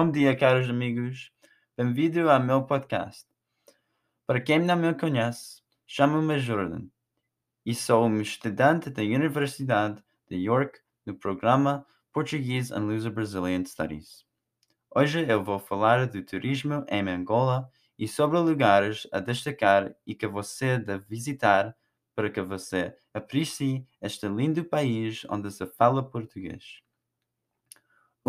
Bom dia, caros amigos. Bem-vindo ao meu podcast. Para quem não me conhece, chamo-me Jordan e sou um estudante da Universidade de York no programa Portuguese and Luso Brazilian Studies. Hoje eu vou falar do turismo em Angola e sobre lugares a destacar e que você deve visitar para que você aprecie este lindo país onde se fala português.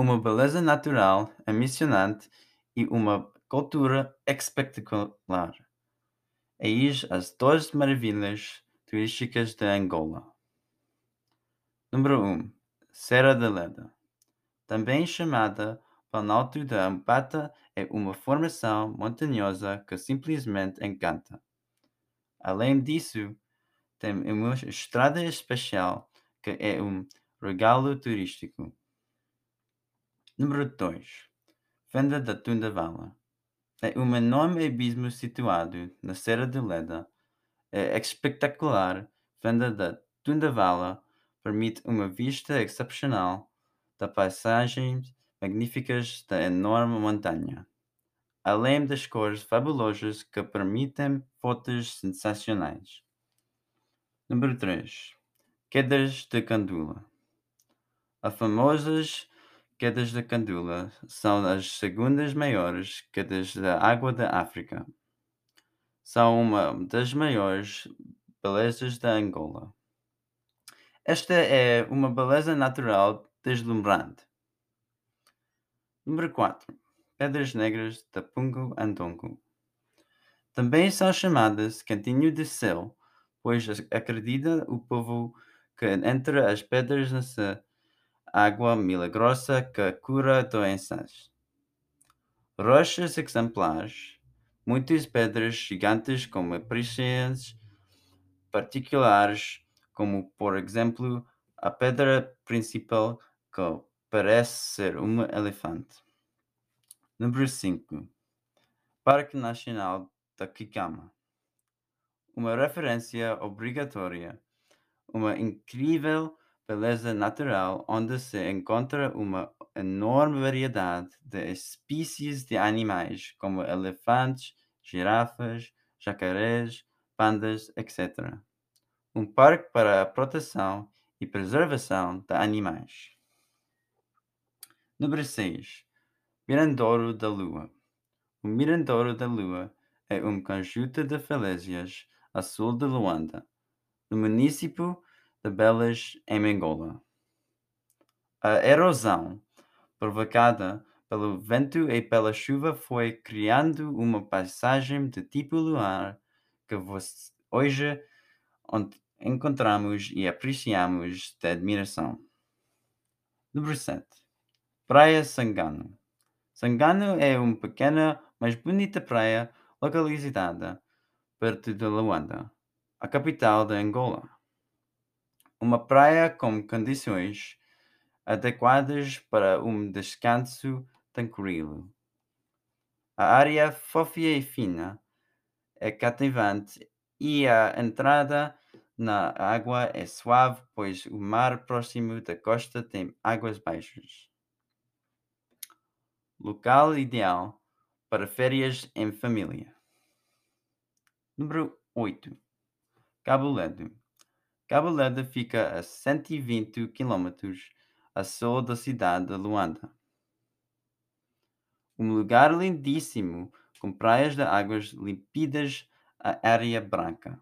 Uma beleza natural emocionante e uma cultura espetacular. Eis as duas maravilhas turísticas de Angola. Número 1. Serra da Leda. Também chamada Planalto da Ampata, é uma formação montanhosa que simplesmente encanta. Além disso, tem uma estrada especial que é um regalo turístico. Número 2. Fenda da Tundavala. É um enorme abismo situado na Serra de Leda. É espetacular. Fenda da Tundavala permite uma vista excepcional da paisagens magníficas da enorme montanha, além das cores fabulosas que permitem fotos sensacionais. Número 3. Quedas de Candula. As famosas quedas de Candula são as segundas maiores quedas da água da África. São uma das maiores belezas da Angola. Esta é uma beleza natural deslumbrante Número 4. Pedras Negras da Pungo Andongo. Também são chamadas Cantinho de Céu, pois acredita o povo que entre as pedras nessa água milagrosa que cura doenças. Rochas exemplares, muitas pedras gigantes com aparições particulares, como por exemplo a pedra principal que parece ser um elefante. Número 5. Parque Nacional da Kikama. Uma referência obrigatória. Uma incrível beleza natural onde se encontra uma enorme variedade de espécies de animais, como elefantes, girafas, jacarés, pandas, etc. Um parque para a proteção e preservação de animais. Número 6. Mirandouro da Lua. O Mirandouro da Lua é um conjunto de falésias a sul de Luanda, no município de Belas, em Angola. A erosão provocada pelo vento e pela chuva foi criando uma paisagem de tipo luar que hoje encontramos e apreciamos de admiração. Número 7. Praia Sangano. Sangano é uma pequena, mas bonita praia localizada perto de Luanda, a capital de Angola. Uma praia com condições adequadas para um descanso tranquilo. A área fofa e fina é cativante e a entrada na água é suave, pois o mar próximo da costa tem águas baixas. Local ideal para férias em família. Número 8. Cabo Ledo. Cabo Ledo fica a 120 km a sul da cidade de Luanda. Um lugar lindíssimo, com praias de águas límpidas a área branca.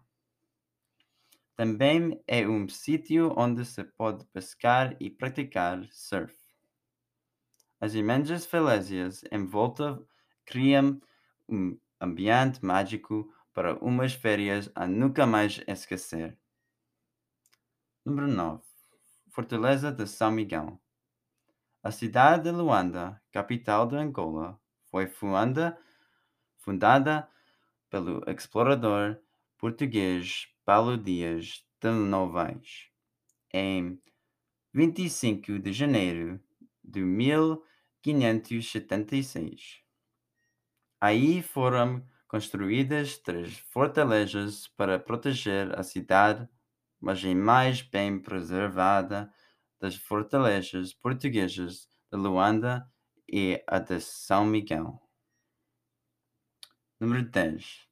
Também é um sítio onde se pode pescar e praticar surf. As imensas falésias em volta criam um ambiente mágico para umas férias a nunca mais esquecer. Número 9. Fortaleza de São Miguel. A cidade de Luanda, capital de Angola, foi fundada, fundada pelo explorador português Paulo Dias de Novaes em 25 de janeiro de 1576. Aí foram construídas três fortalezas para proteger a cidade, mas a mais bem preservada das fortalezas portuguesas de Luanda e a de São Miguel. Número 10.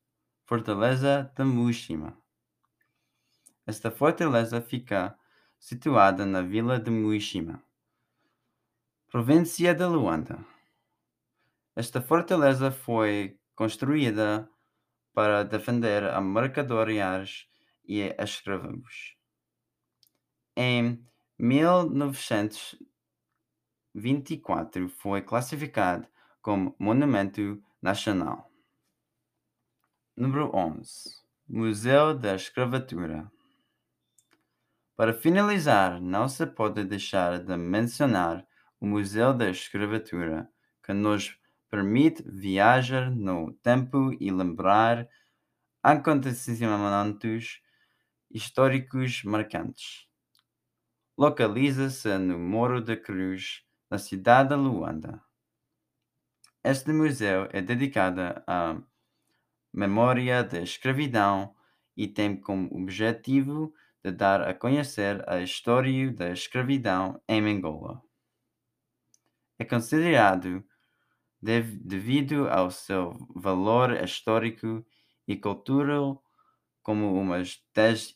Fortaleza de Mushima. Esta fortaleza fica situada na vila de Muishima, província de Luanda. Esta fortaleza foi construída para defender a mercadorias e a escravos. Em 1924 foi classificado como Monumento Nacional. Número 11. Museu da Escravatura. Para finalizar, não se pode deixar de mencionar o Museu da Escravatura, que nos permite viajar no tempo e lembrar acontecimentos históricos marcantes. Localiza-se no Morro da Cruz, na cidade de Luanda. Este museu é dedicado à memória da escravidão e tem como objetivo de dar a conhecer a história da escravidão em Angola. É considerado, devido ao seu valor histórico e cultural, como uma das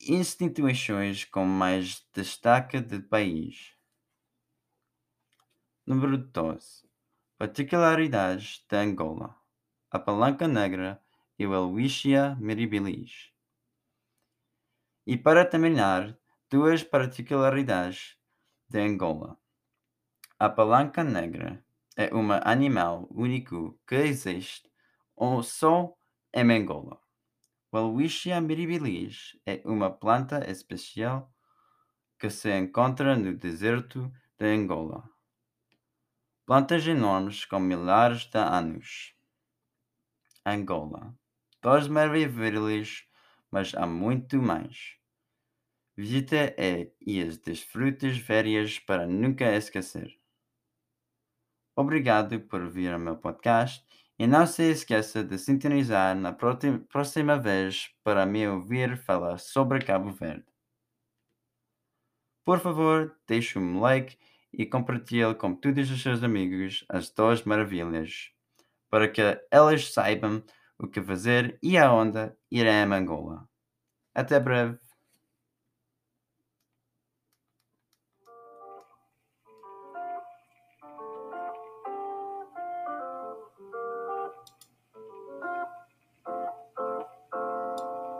instituições com mais destaque do país. Número 12. Particularidades de Angola. A Palanca Negra e o Helvetia Mirabilis. E para terminar, duas particularidades de Angola. A palanca negra é um animal único que existe só em Angola. Welwitschia mirabilis é uma planta especial que se encontra no deserto de Angola. Plantas enormes com milhares de anos. Angola. Duas maravilhas, mas há muito mais. Visita é e as desfrutes férias para nunca esquecer. Obrigado por ouvir o meu podcast e não se esqueça de sintonizar na próxima vez para me ouvir falar sobre Cabo Verde. Por favor, deixe um like e compartilhe com todos os seus amigos as duas maravilhas, para que elas saibam o que fazer e aonde ir a Angola. Até breve!